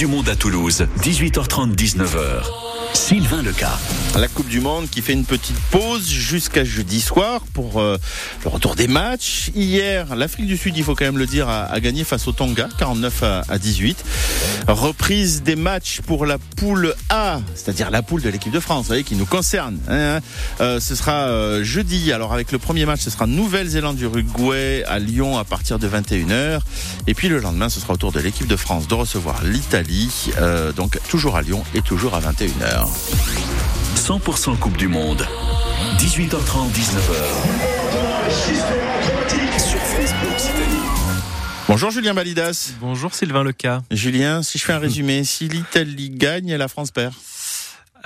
du Monde à Toulouse, 18h30, 19h. Sylvain Leca. La Coupe du Monde qui fait une petite pause jusqu'à jeudi soir pour euh, le retour des matchs. Hier, l'Afrique du Sud, il faut quand même le dire, a, gagné face au Tonga, 49 à, à, 18. Reprise des matchs pour la poule A, c'est-à-dire la poule de l'équipe de France, vous voyez, qui nous concerne. Hein euh, ce sera euh, jeudi. Alors avec le premier match, ce sera Nouvelle-Zélande-Uruguay à Lyon à partir de 21h. Et puis le lendemain, ce sera au tour de l'équipe de France de recevoir l'Italie, donc toujours à Lyon et toujours à 21h. 100% Coupe du Monde. 18h30, 19h. Sur Facebook Italie. Bonjour Julien Balidas. Bonjour Sylvain Leca. Julien, si je fais un résumé, si l'Italie gagne, la France perd.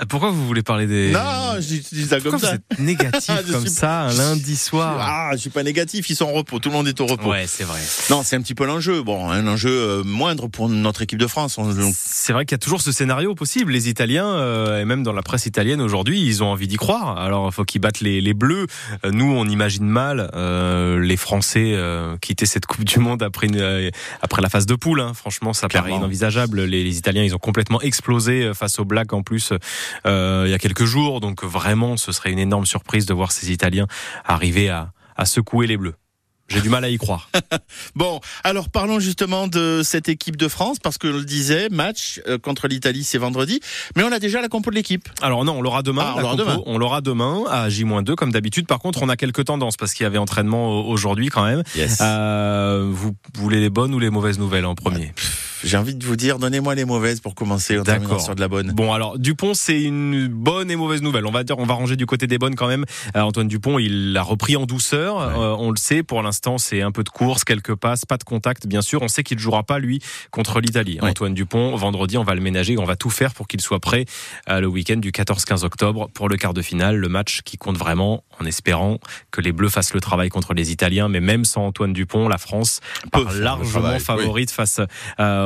Pourquoi vous voulez parler des... Non, je dis ça Pourquoi comme ça. vous êtes négatif comme suis... ça un lundi soir Ah, je suis pas négatif, ils sont en repos, tout le monde est au repos. Ouais, c'est vrai. Non, c'est un petit peu l'enjeu. Bon, un enjeu euh, moindre pour notre équipe de France. C'est vrai qu'il y a toujours ce scénario possible. Les Italiens, euh, et même dans la presse italienne aujourd'hui, ils ont envie d'y croire. Alors, il faut qu'ils battent les, les Bleus. Euh, nous, on imagine mal euh, les Français euh, quitter cette Coupe du Monde après, une, après la phase de poule. Hein. Franchement, ça Clairement. paraît inenvisageable. Les, les, Italiens, ils ont complètement explosé face aux Blacks en plus il y a quelques jours. Donc vraiment, ce serait une énorme surprise de voir ces Italiens arriver à, à secouer les Bleus. J'ai du mal à y croire. bon, alors parlons justement de cette équipe de France, parce que je le disais, match contre l'Italie, c'est vendredi, mais on a déjà la compo de l'équipe. Alors non, on l'aura demain. Ah, on l'aura demain. On l'aura demain à J-2 comme d'habitude. Par contre, on a quelques tendances parce qu'il y avait entraînement aujourd'hui quand même. Yes. Euh, vous voulez les bonnes ou les mauvaises nouvelles en premier? Ouais. J'ai envie de vous dire, donnez-moi les mauvaises pour commencer. D'accord. Sur de la bonne. Bon, alors Dupont, c'est une bonne et mauvaise nouvelle. On va dire, on va ranger du côté des bonnes quand même. Euh, Antoine Dupont, il a repris en douceur. Ouais. Euh, on le sait. Pour l'instant, c'est un peu de course, quelques passes, pas de contact. Bien sûr, on sait qu'il ne jouera pas lui contre l'Italie. Ouais. Antoine Dupont, vendredi, on va le ménager. On va tout faire pour qu'il soit prêt euh, le week-end du 14-15 octobre pour le quart de finale, le match qui compte vraiment, en espérant que les Bleus fassent le travail contre les Italiens. Mais même sans Antoine Dupont, la France part largement favorite oui. face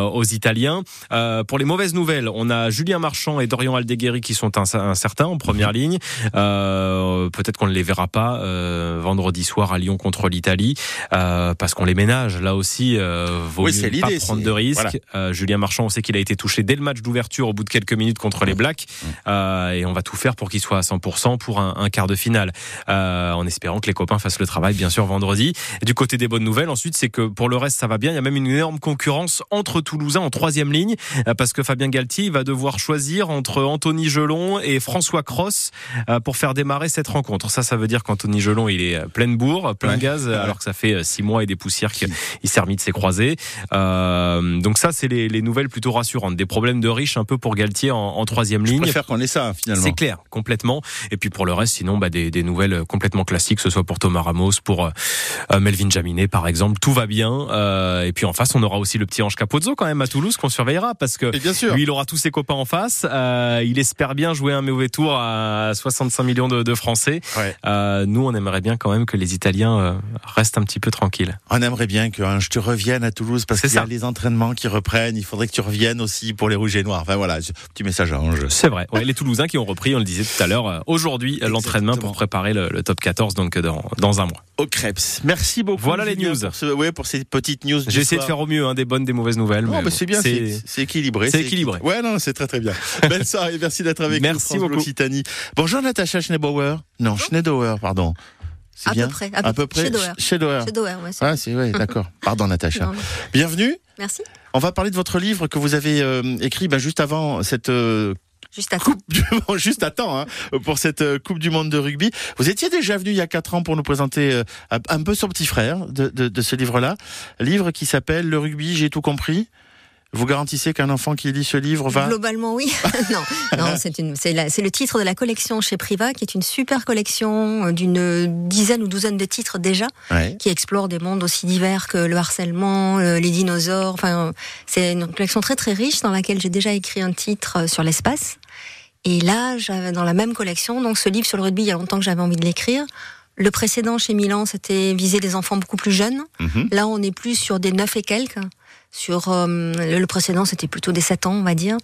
aux Italiens. Euh, pour les mauvaises nouvelles, on a Julien Marchand et Dorian Aldeguerri qui sont incertains en première ligne. Euh, Peut-être qu'on ne les verra pas euh, vendredi soir à Lyon contre l'Italie euh, parce qu'on les ménage. Là aussi, euh, vaut oui, mieux pas prendre de risques. Voilà. Julien Marchand, on sait qu'il a été touché dès le match d'ouverture au bout de quelques minutes contre les Blacks et on va tout faire pour qu'il soit à 100% pour un, un quart de finale en espérant que les copains fassent le travail bien sûr vendredi. Et du côté des bonnes nouvelles, ensuite, c'est que pour le reste, ça va bien. Il y a même une énorme concurrence entre Toulousains en troisième ligne parce que Fabien Galtier va devoir choisir entre Anthony Gelon et François Cross pour faire démarrer cette rencontre. Ça, ça veut dire qu'Anthony Gelon, il est plein de bourre, plein de gaz, alors que ça fait six mois et des poussières qu'il s'est remis de ses croisés. Euh, donc ça, c'est les, les, nouvelles plutôt rassurantes. Des problèmes de riches un peu pour Galtier en, en troisième ligne. Je préfère qu'on ait ça finalement. C'est clair, complètement. Et puis pour le reste, sinon, bah, des, des, nouvelles complètement classiques, que ce soit pour Thomas Ramos, pour euh, Melvin Jaminet, par exemple. Tout va bien. Euh, et puis en face, on aura aussi le petit Ange Capozzo quand même à Toulouse qu'on surveillera parce que lui, il aura tous ses copains en face. Euh, il espère bien jouer un mauvais tour à 65 millions de, de Français. Ouais. Euh, nous, on aimerait bien quand même que les Italiens euh, restent un petit peu tranquilles. On aimerait bien que hein, je te revienne à Toulouse parce qu'il y a les entraînements qui reprennent. Il faudrait que tu reviennes aussi pour les rouges et noirs. Enfin voilà, petit message à Ange. C'est vrai. Ouais, les Toulousains qui ont repris, on le disait tout à l'heure, aujourd'hui l'entraînement pour préparer le, le, top 14 donc dans, dans un mois. Au Krebs. Merci beaucoup. Voilà les news. Pour, ce, ouais, pour ces petites news. J'ai essayé de faire au mieux, hein, des bonnes, des mauvaises nouvelles. Non, mais c'est bien, c'est équilibré. C'est équilibré. Ouais, non, c'est très très bien. Belle soirée, merci d'être avec merci nous. Merci beaucoup. Bonjour Natacha Schneebauer. Non, Schneedauer, pardon. À bien peu près. À, à peu près. Chez Doer. Chez Doer, ouais. Ah, c'est ouais, d'accord. Pardon, Natacha. Non, Bienvenue. Merci. On va parler de votre livre que vous avez euh, écrit ben, juste avant cette. Euh, Juste à coupe du monde, juste à temps hein, pour cette euh, Coupe du Monde de rugby. Vous étiez déjà venu il y a quatre ans pour nous présenter euh, un peu son petit frère de, de, de ce livre-là, livre qui s'appelle Le rugby, j'ai tout compris. Vous garantissez qu'un enfant qui lit ce livre va Globalement, oui. non, non, c'est une, c'est le titre de la collection chez Priva, qui est une super collection d'une dizaine ou douzaine de titres déjà, ouais. qui explore des mondes aussi divers que le harcèlement, les dinosaures. Enfin, c'est une collection très très riche dans laquelle j'ai déjà écrit un titre sur l'espace. Et là, j'avais dans la même collection, donc ce livre sur le rugby, il y a longtemps que j'avais envie de l'écrire. Le précédent chez Milan, c'était viser des enfants beaucoup plus jeunes. -hmm. Là, on est plus sur des neuf et quelques. Sur euh, le précédent, c'était plutôt des 7 ans, on va dire.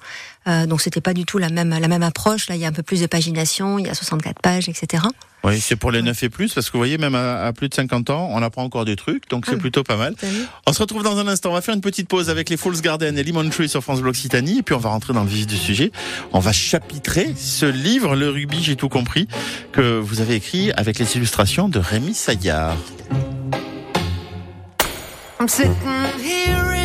Euh, donc c'était pas du tout la même la même approche. Là, il y a un peu plus de pagination, il y a 64 pages, etc. Oui, c'est pour les 9 et plus, parce que vous voyez, même à, plus de 50 ans, on apprend encore des trucs, donc c'est ah. plutôt pas mal. On se retrouve dans un instant, on va faire une petite pause avec les Falls Garden et Lemon Tree sur France Bleu Occitanie, et puis on va rentrer dans le vif du sujet. On va chapitrer ce livre, Le rugby, j'ai tout compris, que vous avez écrit avec les illustrations de Rémi Saillard. I'm sitting here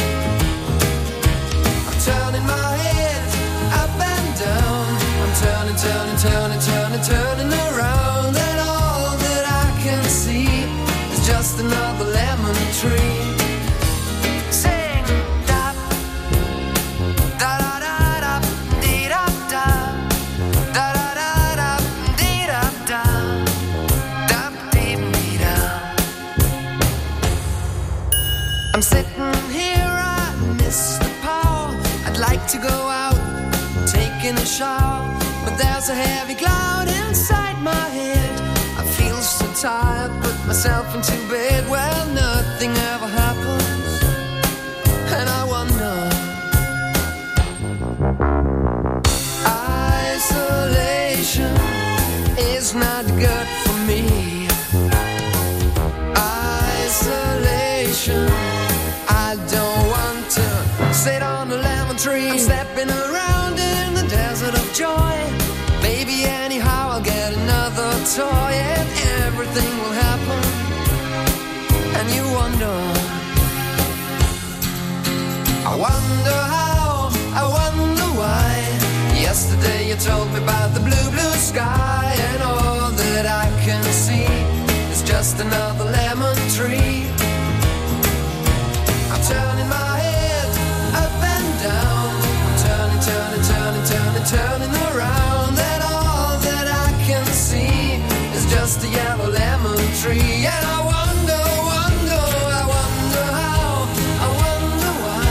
Turning, turning, turning, around, toy and everything will happen. And you wonder, I wonder how, I wonder why. Yesterday you told me about the blue, blue sky, and all that I can see is just another lemon tree. Tree. And I wonder, wonder, I wonder how, I wonder why.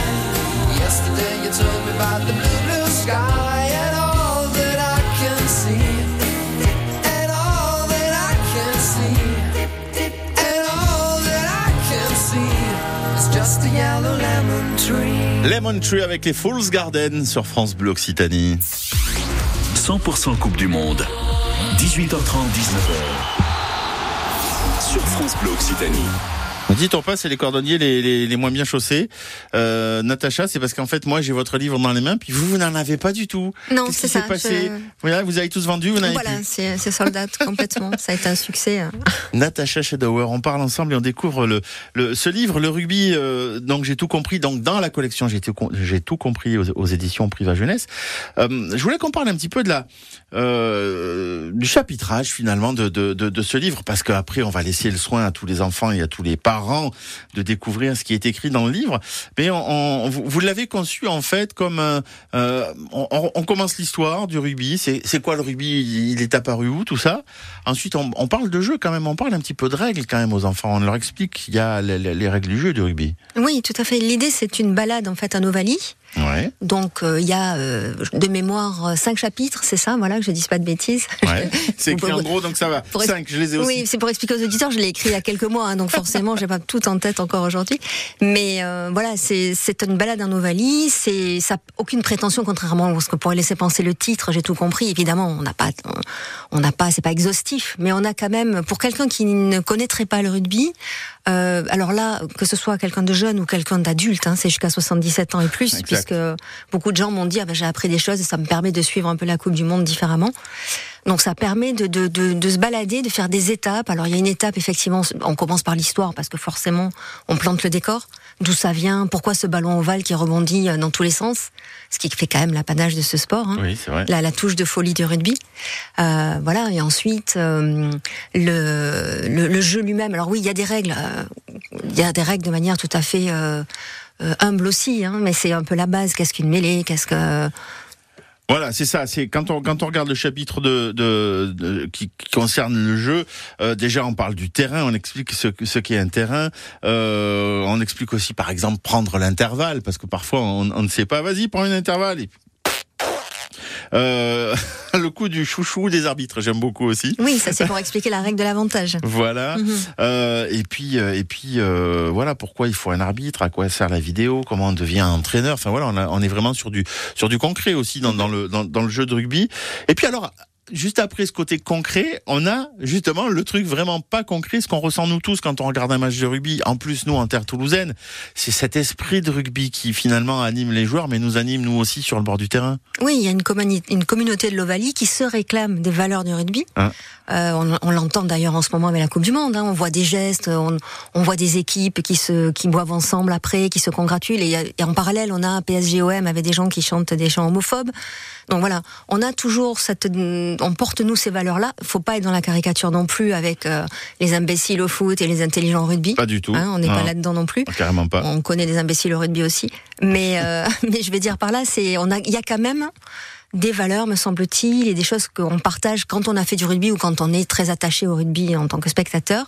Yesterday you told me about the blue, blue sky and all that I can see. And all that I can see. And all that I can see is just a yellow lemon tree. Lemon Tree avec les Fools Garden sur France Bleu Occitanie. 100% Coupe du Monde. 18h30, 19h. France Bleu Occitanie. Dites on passe, c'est les cordonniers les, les, les, moins bien chaussés. Euh, Natacha, c'est parce qu'en fait, moi, j'ai votre livre dans les mains, puis vous, vous n'en avez pas du tout. Non, c'est ça. Passé voilà, vous avez tous vendu, vous n'avez Voilà, c'est sold out complètement. ça a été un succès. Hein. Natacha Shadauer, on parle ensemble et on découvre le, le ce livre, le rugby. Euh, donc j'ai tout compris. Donc dans la collection, j'ai tout, tout compris aux, aux éditions Priva Jeunesse. Euh, je voulais qu'on parle un petit peu de la euh, du chapitrage finalement de, de, de, de ce livre, parce qu'après on va laisser le soin à tous les enfants et à tous les parents de découvrir ce qui est écrit dans le livre. Mais vous, l'avez conçu en fait comme euh, on, commence l'histoire du rugby. C'est quoi le rugby? Il est apparu où tout ça? Ensuite, on, parle de jeu quand même. On parle un petit peu de règles quand même aux enfants. On leur explique qu'il y a les, les, règles du jeu du rugby. Oui, tout à fait. L'idée, c'est une balade en fait à Ovalie Ouais. Donc euh, il y a euh, de mémoire euh, cinq chapitres, c'est ça, voilà, que je dise pas de bêtises. Ouais. C'est écrit en gros, donc ça va. Cinq, je les ai aussi. Oui, c'est pour expliquer aux auditeurs. Je l'ai écrit il y a quelques mois, hein, donc forcément, j'ai pas tout en tête encore aujourd'hui. Mais voilà, c'est c'est une balade en Ovalie. C'est ça aucune prétention, contrairement à ce que pourrait laisser penser le titre. J'ai tout compris. Évidemment, on n'a pas, on n'a pas, c'est pas exhaustif, mais on a quand même pour quelqu'un qui ne connaîtrait pas le rugby. alors là, que ce soit quelqu'un de jeune ou quelqu'un d'adulte, hein, c'est jusqu'à 77 ans et plus, parce que beaucoup de gens m'ont dit ah ben, j'ai appris des choses et ça me permet de suivre un peu la Coupe du Monde différemment. Donc ça permet de, de, de, de, se balader, de faire des étapes. Alors il y a une étape, effectivement, on commence par l'histoire, parce que forcément, on plante le décor. D'où ça vient Pourquoi ce ballon ovale qui rebondit euh, dans tous les sens Ce qui fait quand même l'apanage de ce sport. Hein. Oui, vrai. La, la, touche de folie du rugby. Euh, voilà, et ensuite, euh, le, le, le, jeu lui-même. Alors oui, il y a des règles. Euh, il y a des règles de manière tout à fait euh, humble aussi, hein, mais c'est un peu la base. Qu'est-ce qu'une mêlée? Qu'est-ce que voilà, c'est ça. C'est quand on quand on regarde le chapitre de, de, de qui, qui, concerne le jeu. Euh, déjà, on parle du terrain. On explique ce ce qu'est un terrain. Euh, on explique aussi, par exemple, prendre l'intervalle parce que parfois on, on ne sait pas. Vas-y, prends un intervalle. Et euh, le coup du chouchou des arbitres, j'aime beaucoup aussi. Oui, ça c'est pour expliquer la règle de l'avantage. Voilà. Mm -hmm. euh, et puis, euh, et puis, euh, voilà pourquoi il faut un arbitre, à quoi sert la vidéo, comment on devient entraîneur. Enfin voilà, on, a, on est vraiment sur du sur du concret aussi dans, dans le dans, dans le jeu de rugby. Et puis alors juste après ce côté concret, on a justement le truc vraiment pas concret, ce qu'on ressent nous tous quand on regarde un match de rugby. En plus, nous, en terre toulousaine, c'est cet esprit de rugby qui finalement anime les joueurs, mais nous anime nous aussi sur le bord du terrain. Oui, il y a une, une communauté de l'Ovalie qui se réclame des valeurs du rugby. Hein euh, on, on l'entend d'ailleurs en ce moment avec la Coupe du Monde. Hein. On voit des gestes, on, on, voit des équipes qui se qui boivent ensemble après, qui se congratulent. Et, et en parallèle, on a PSGOM avec des gens qui chantent des chants homophobes. Donc voilà, on a toujours cette, on porte nous ces valeurs-là. Faut pas être dans la caricature non plus avec euh, les imbéciles au foot et les intelligents au rugby. Pas du tout. Hein, on n'est pas là-dedans non plus. Carrément pas. On connaît des imbéciles au rugby aussi, mais euh, mais je vais dire par là, c'est on a, il y a quand même des valeurs, me semble-t-il, et des choses qu'on partage quand on a fait du rugby ou quand on est très attaché au rugby en tant que spectateur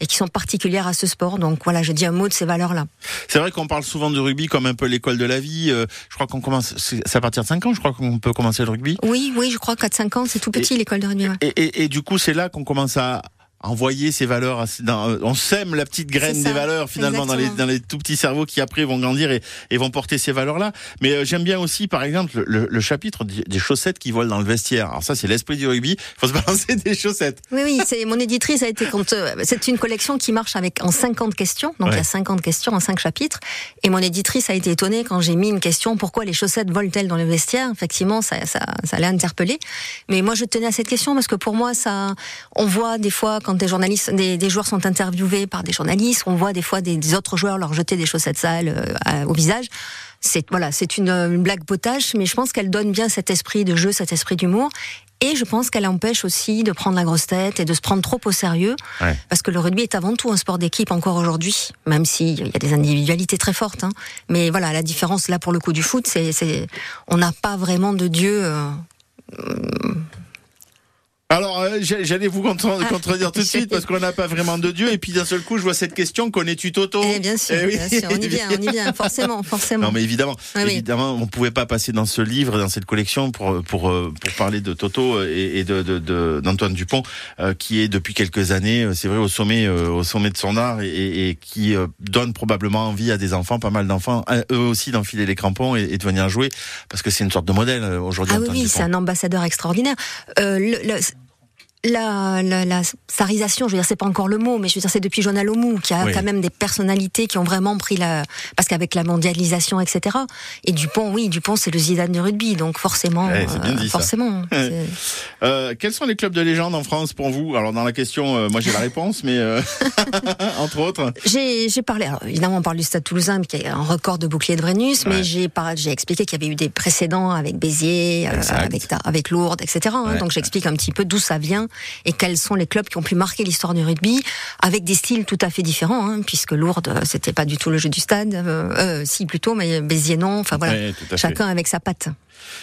et qui sont particulières à ce sport. Donc voilà, je dis un mot de ces valeurs-là. C'est vrai qu'on parle souvent du rugby comme un peu l'école de la vie. Euh, je crois qu'on commence, c'est à partir de 5 ans, je crois qu'on peut commencer le rugby. Oui, oui, je crois 4-5 ans, c'est tout petit l'école de rugby. Ouais. Et, et, et, du coup, c'est là qu'on commence à envoyer ces valeurs. Dans, on sème la petite graine des valeurs finalement dans les, dans les tout petits cerveaux qui après vont grandir et, et vont porter ces valeurs-là. Mais euh, j'aime bien aussi, par exemple, le, le, chapitre des chaussettes qui volent dans le vestiaire. Alors ça, c'est l'esprit du rugby. Il faut se balancer des chaussettes. Oui, oui. C'est mon éditrice a été euh, c'est une collection qui marche avec en 50 questions. Donc ouais. il y a 50 questions en 5 chapitres. Et mon éditrice a été étonnée quand j'ai mis une question pourquoi les chaussettes volent-elles dans le vestiaire? Effectivement, ça, ça, ça l'a interpellée. Mais moi, je tenais à cette question parce que pour moi, ça, on voit des fois quand des journalistes, des joueurs sont interviewés par des journalistes. On voit des fois des, des autres joueurs leur jeter des chaussettes sales euh, au visage. C'est voilà, c'est une, une, blague potache, mais je pense qu'elle donne bien cet esprit de jeu, cet esprit d'humour. Et je pense qu'elle empêche aussi de prendre la grosse tête et de se prendre trop au sérieux. Ouais. Parce que le rugby est avant tout un sport d'équipe encore aujourd'hui, même s'il y a des individualités très fortes. Hein. Mais voilà, la différence là pour le coup du foot, c'est on n'a pas vraiment de dieu. Euh, alors, euh, j'allais vous contre contredire tout de suite parce qu'on n'a pas vraiment de Dieu. Et puis d'un seul coup, je vois cette question connais-tu Toto? Eh Bien sûr, eh oui. bien sûr, on y vient, on y vient, forcément, forcément. Non, mais évidemment, oui, évidemment, on pouvait pas passer dans ce livre, dans cette collection, pour pour euh, pour parler de Toto et, et de d'Antoine de, de, Dupont, euh, qui est depuis quelques années, euh, c'est vrai, au sommet au sommet de son art et, et qui donne probablement envie à des enfants, pas mal d'enfants, eux aussi d'enfiler les crampons et, et, de venir jouer, parce que c'est une sorte de modèle aujourd'hui. Ah oui, oui c'est un ambassadeur extraordinaire. le, le la, la, la sarisation, je veux dire, c'est pas encore le mot, mais je veux dire, c'est depuis Jonah Lomou qui a oui. quand même des personnalités qui ont vraiment pris la, parce qu'avec la mondialisation, etc. Et Dupont, oui, Dupont, c'est le Zidane du rugby, donc forcément, ouais, bien dit, euh, forcément. euh, quels sont les clubs de légende en France pour vous? Alors dans la question, euh, moi j'ai la réponse, mais entre autres. J'ai parlé, alors évidemment, on parle du Stade Toulousain, qui est un record de bouclier de ouais. mais j'ai j'ai expliqué qu'il y avait eu des précédents avec Béziers, avec avec Lourdes, etc. Hein, donc j'explique un petit peu d'où ça vient et quels sont les clubs qui ont pu marquer l'histoire du rugby avec des styles tout à fait différents, hein, puisque Lourdes, c'était pas du tout le jeu du stade, euh, euh, si plutôt, mais Béziers non. Enfin voilà, ouais, chacun avec sa patte.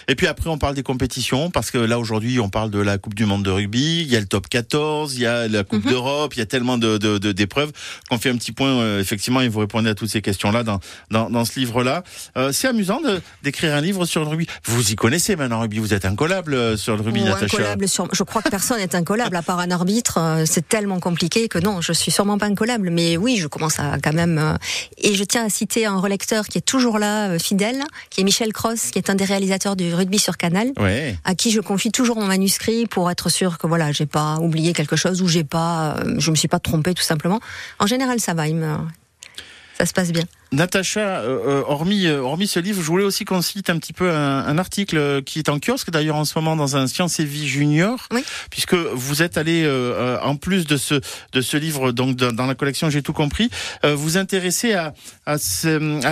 Et puis après, on parle des compétitions, parce que là, aujourd'hui, on parle de la Coupe du Monde de rugby, il y a le top 14, il y a la Coupe mm -hmm. d'Europe, il y a tellement de, de, de, d'épreuves qu'on fait un petit point, euh, effectivement, et vous répondez à toutes ces questions-là dans, dans, dans ce livre-là. Euh, c'est amusant de, d'écrire un livre sur le rugby. Vous y connaissez maintenant, rugby, vous êtes incollable euh, sur le rugby, Natacha. Incollable sur, je crois que personne n'est incollable, à part un arbitre, euh, c'est tellement compliqué que non, je suis sûrement pas incollable, mais oui, je commence à quand même... Euh, et je tiens à citer un relecteur qui est toujours là, fidèle, qui est Michel Cross, qui est un des réalisateurs du rugby sur Canal, ouais. à qui je confie toujours mon manuscrit pour être sûr que voilà, j'ai pas oublié quelque chose ou j'ai pas, euh, je me suis pas trompé tout simplement. En général, ça va, il me, ça se passe bien. Natacha, euh, euh, hormis, euh, hormis ce livre, je voulais aussi qu'on cite un petit peu un, un article qui est en kiosque d'ailleurs en ce moment dans un Science et Vie Junior, Oui. puisque vous êtes allé euh, en plus de ce de ce livre donc dans, la collection J'ai tout compris, euh, vous intéresser à à,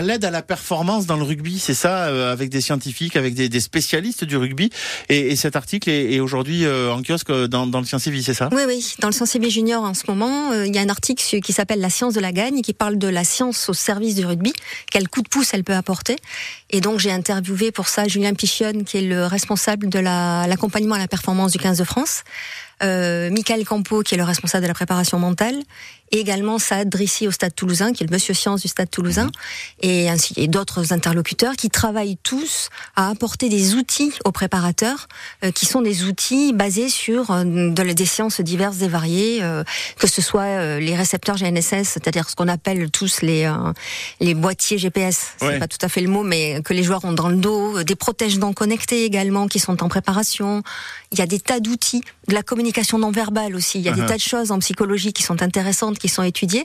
l'aide à la performance dans le rugby, c'est ça, avec des scientifiques, avec des, des spécialistes du rugby, et, et cet article est, est aujourd'hui en kiosque dans, dans le Science et Vie, c'est ça? Oui, oui. Dans le Sensible Junior, en ce moment, il y a un article qui s'appelle La science de la gagne, qui parle de la science au service du rugby, quel coup de pouce elle peut apporter. Et donc, j'ai interviewé pour ça Julien Pichionne, qui est le responsable de la- l'accompagnement à la performance du 15 de France, euh, Michael Campo, qui est le responsable de la préparation mentale, et également Saad Drissi au Stade Toulousain, qui est le monsieur science du Stade Toulousain, et ainsi et d'autres interlocuteurs qui travaillent tous à apporter des outils aux préparateurs, euh, qui sont des outils basés sur euh, de, des sciences diverses et variées, euh, que ce soit euh, les récepteurs GNSS, c'est-à-dire ce qu'on appelle tous les euh, les boîtiers GPS, c'est Ouais. pas tout à fait le mot, mais que les joueurs ont dans le dos, des protège-dents connectés également qui sont en préparation. Il y a des tas d'outils, de la communication non verbale aussi. Il y a Uh-huh. des tas de choses en psychologie qui sont intéressantes, qui sont étudiées.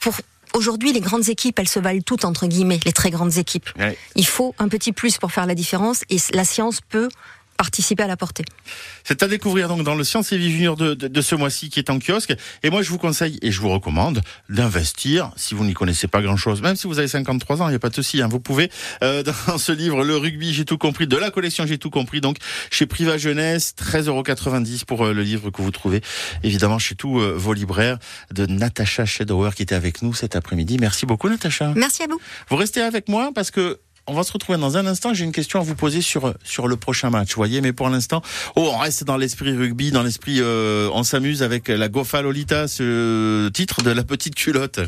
Pour aujourd'hui, les grandes équipes, elles se valent toutes entre guillemets, les très grandes équipes. Ouais. Il faut un petit plus pour faire la différence, et la science peut participer à la portée. C'est à découvrir donc dans le Science et Vie Junior de, de, de ce mois-ci qui est en kiosque. Et moi, je vous conseille et je vous recommande d'investir si vous n'y connaissez pas grand-chose. Même si vous avez 53 ans, il n'y a pas de souci. Hein, vous pouvez, euh, dans ce livre, Le rugby, j'ai tout compris, de la collection J'ai tout compris, donc chez Priva Jeunesse, 13,90€ pour euh, le livre que vous trouvez évidemment chez tous euh, vos libraires de Natacha Shedauer qui était avec nous cet après-midi. Merci beaucoup, Natacha. Merci à vous. Vous restez avec moi parce que on va se retrouver dans un instant. J'ai une question à vous poser sur sur le prochain match. Voyez, mais pour l'instant, oh, on reste dans l'esprit rugby, dans l'esprit, euh, on s'amuse avec la Gofa Lolita, ce titre de la petite culotte.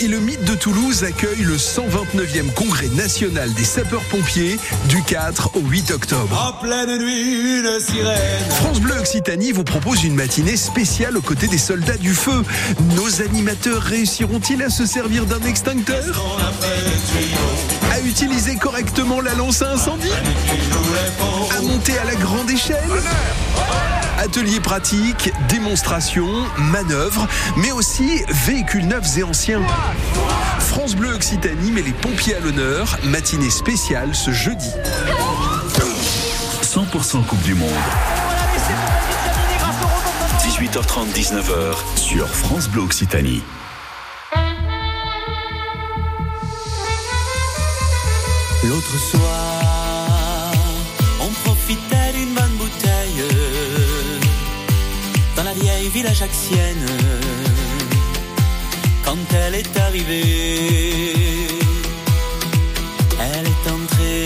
Et le Mythe de Toulouse accueillent le 129e congrès national des sapeurs-pompiers du 4 au 8 octobre. En pleine nuit, une sirène. France Bleu Occitanie vous propose une matinée spéciale aux côtés des soldats du feu. Nos animateurs réussiront-ils à se servir d'un extincteur? À utiliser correctement la lance à incendie? À monter à la grande échelle? Ateliers pratiques, démonstrations, manœuvres, mais aussi véhicules neufs et anciens. France Bleu Occitanie met les pompiers à l'honneur. Matinée spéciale ce jeudi. 100% Coupe du Monde. 18h30, 19h sur France Bleu Occitanie. L'autre soir, ville ajaxienne. Quand elle est arrivée, elle est entrée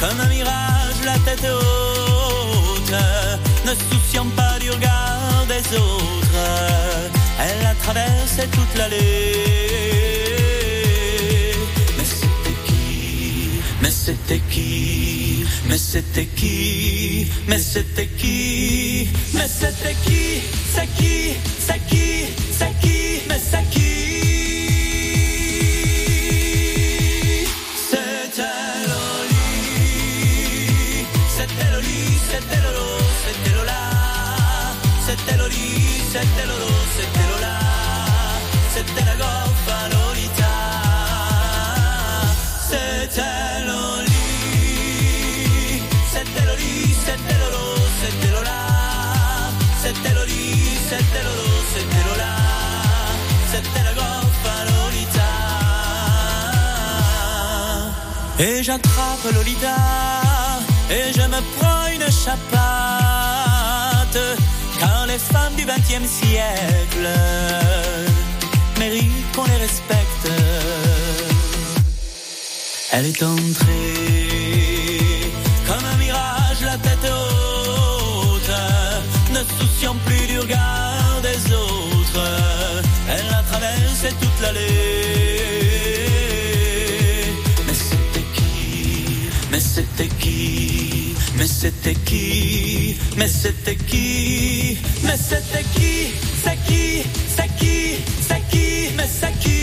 comme un mirage, la tête haute, ne se souciant pas du regard des autres. Elle a traversé toute l'allée. C'était qui? Mais c'était qui? Mais c'était qui? C'est qui? C'est qui? C'est qui? Mais c'est qui? Et j'attrape Lolita Et je me prends une chapate Car les femmes du XXe siècle Méritent qu'on les respecte Elle est entrée comme un mirage, la tête haute, ne souciant plus du regard des autres. Elle a traversé toute l'allée. Mais c'était qui? Mais c'était qui? Mais c'était qui? C'est qui? C'est qui? C'est qui? Mais c'est qui?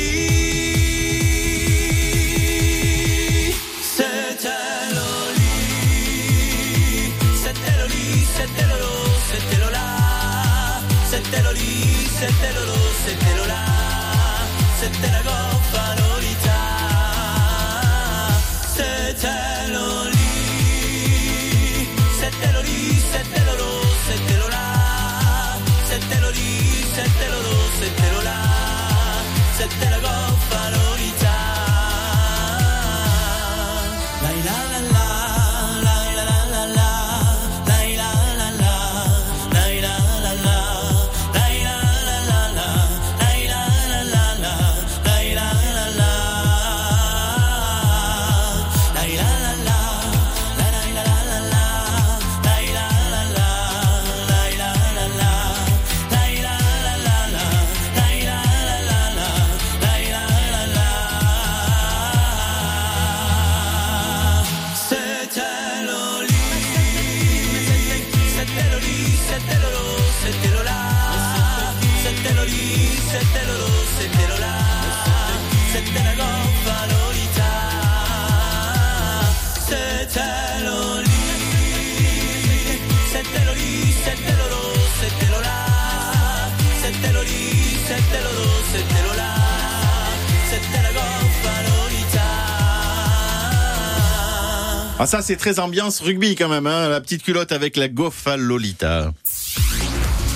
Ah ça c'est très ambiance rugby quand même, hein, la petite culotte avec la Goffa Lolita.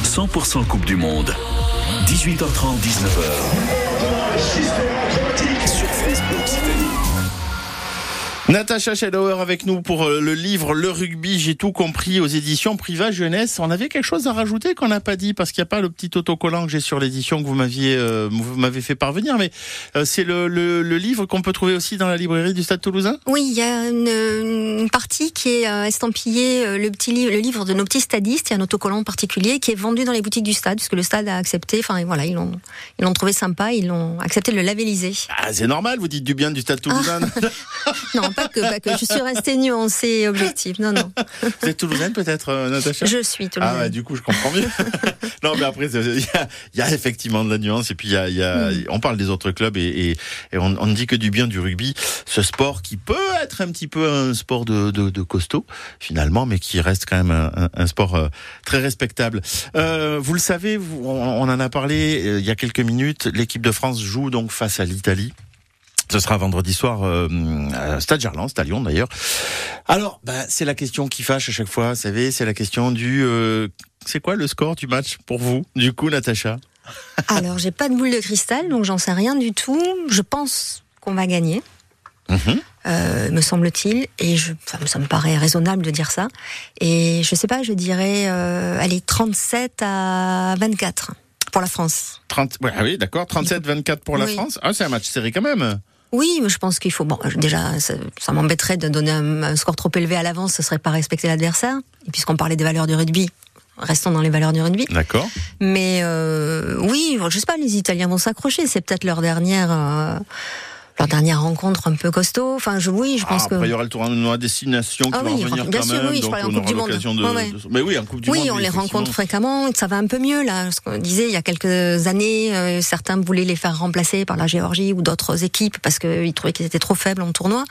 100% Coupe du Monde. 18h30, 19h. Natacha Schellauer avec nous pour euh, le livre Le rugby, j'ai tout compris aux éditions Priva Jeunesse. On avait quelque chose à rajouter qu'on n'a pas dit parce qu'il n'y a pas le petit autocollant que j'ai sur l'édition que vous m'aviez euh, vous m'avez fait parvenir, mais euh, c'est le, le, le livre qu'on peut trouver aussi dans la librairie du Stade Toulousain? Oui, il y a une, une partie qui est euh, estampillée, euh, le petit livre, le livre de nos petits stadistes. Il y a un autocollant particulier qui est vendu dans les boutiques du stade, puisque le stade a accepté. Enfin, voilà, ils l'ont, ils l'ont trouvé sympa, ils l'ont accepté de le labelliser. Ah, c'est normal, vous dites du bien du Stade Toulousain. Non, pas que, pas que. Je suis restée nuancée et objective. Non, non. vous êtes Toulousaine peut-être, euh, Natacha? Je suis le Ah ouais, du coup, je comprends mieux. non, mais après, il y a, il y a effectivement de la nuance. Et puis, y a, y a- Mm. on parle des autres clubs et, et, et on, ne dit que du bien du rugby. Ce sport qui peut être un petit peu un sport de, de, de costaud, finalement, mais qui reste quand même un, un- un sport euh, très respectable. Euh, vous le savez, vous- on, on en a parlé il y a quelques minutes. L'équipe de France joue donc face à l'Italie. Ce sera vendredi soir euh, à Stade Gerland, c'est à Lyon d'ailleurs. Alors, bah, c'est la question qui fâche à chaque fois, vous savez, c'est la question du... euh, c'est quoi le score du match pour vous, du coup, Natacha? Alors, j'ai pas de boule de cristal, donc j'en sais rien du tout. Je pense qu'on va gagner. Mhm. euh, me semble-t-il, et je, ça, me- ça me paraît raisonnable de dire ça. Et je sais pas, je dirais, euh, allez, 37 à 24 pour la France. 30, ouais, ah oui, d'accord, 37-24 pour la Oui. France. Ah, c'est un match serré quand même. Oui, mais je pense qu'il faut. Bon, déjà, ça, ça m'embêterait de donner un, un score trop élevé à l'avance, ce serait pas respecter l'adversaire. Et puisqu'on parlait des valeurs du rugby, restons dans les valeurs du rugby. D'accord. Mais euh, oui, je sais pas, les Italiens vont s'accrocher. C'est peut-être leur dernière. euh, leur dernière rencontre un peu costaud. Enfin, je, oui, je Ah, pense après, il y aura le tournoi destination qui Ah va oui, revenir bien quand sûr, même. oui, je en on Coupe aura du Monde. l'occasion de, Ouais, ouais. de- Mais oui, en Coupe du Oui, Monde. on les rencontre fréquemment. Ça va un peu mieux là. Ce qu'on disait il y a quelques années, euh, certains voulaient les faire remplacer par la Géorgie ou d'autres équipes parce qu'ils trouvaient qu'ils étaient trop faibles en tournoi.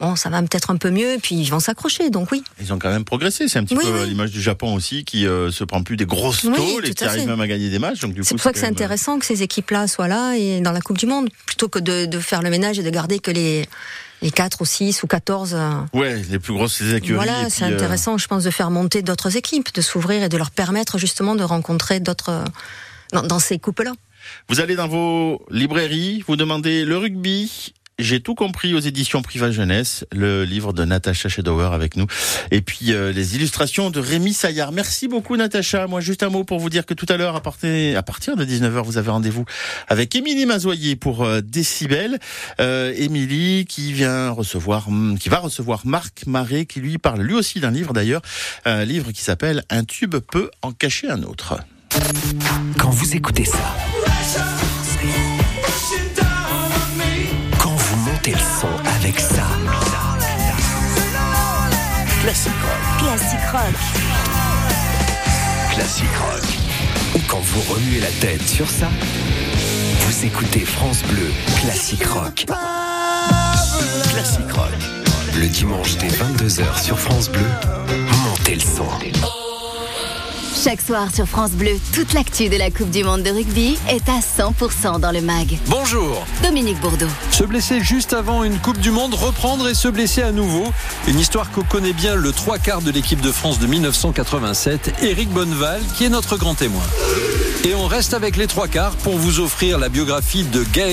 Bon, ça va peut-être un peu mieux, puis ils vont s'accrocher. Donc oui. Ils ont quand même progressé. C'est un petit Oui, peu oui. à l'image du Japon aussi, qui euh, se prend plus des grosses Oui, tôles et tout qui arrive même à gagner des matchs. C'est pour ça que c'est même- intéressant que ces équipes-là soient là et dans la Coupe du Monde, plutôt que de, de faire le ménage et de garder que les les 4 ou 6 ou 14. euh, Ouais, les plus grosses écuries. et Voilà, c'est euh, intéressant, je pense, de faire monter d'autres équipes, de s'ouvrir et de leur permettre justement de rencontrer d'autres euh, dans, dans ces coupes-là. Vous allez dans vos librairies, vous demandez le rugby. J'ai tout compris aux éditions Priva Jeunesse, le livre de Natacha Schedauer avec nous. Et puis euh, les illustrations de Rémi Saillard. Merci beaucoup Natacha. Moi juste un mot pour vous dire que tout à l'heure, à, partir- à partir de 19h, vous avez rendez-vous avec Émilie Mazoyer pour euh, Décibel. Euh, Émilie qui vient recevoir, hum, qui va recevoir Marc Marais, qui lui parle lui aussi d'un livre d'ailleurs, un livre qui s'appelle Un tube peut en cacher un autre. Quand vous écoutez ça, Classique rock. classique rock, quand vous remuez la tête sur ça, vous écoutez France Bleu, classique rock. Classique rock. Le dimanche dès 22h sur France Bleu, montez le son. Chaque soir sur France Bleu, toute l'actu de la Coupe du Monde de rugby est à 100% dans le mag. Bonjour. Dominique Bourdeau. Se blesser juste avant une Coupe du Monde, reprendre et se blesser à nouveau. Une histoire que connaît bien le trois quarts de l'équipe de France de 1987, Éric Bonneval, qui est notre grand témoin. Et on reste avec les trois quarts pour vous offrir la biographie de Gaël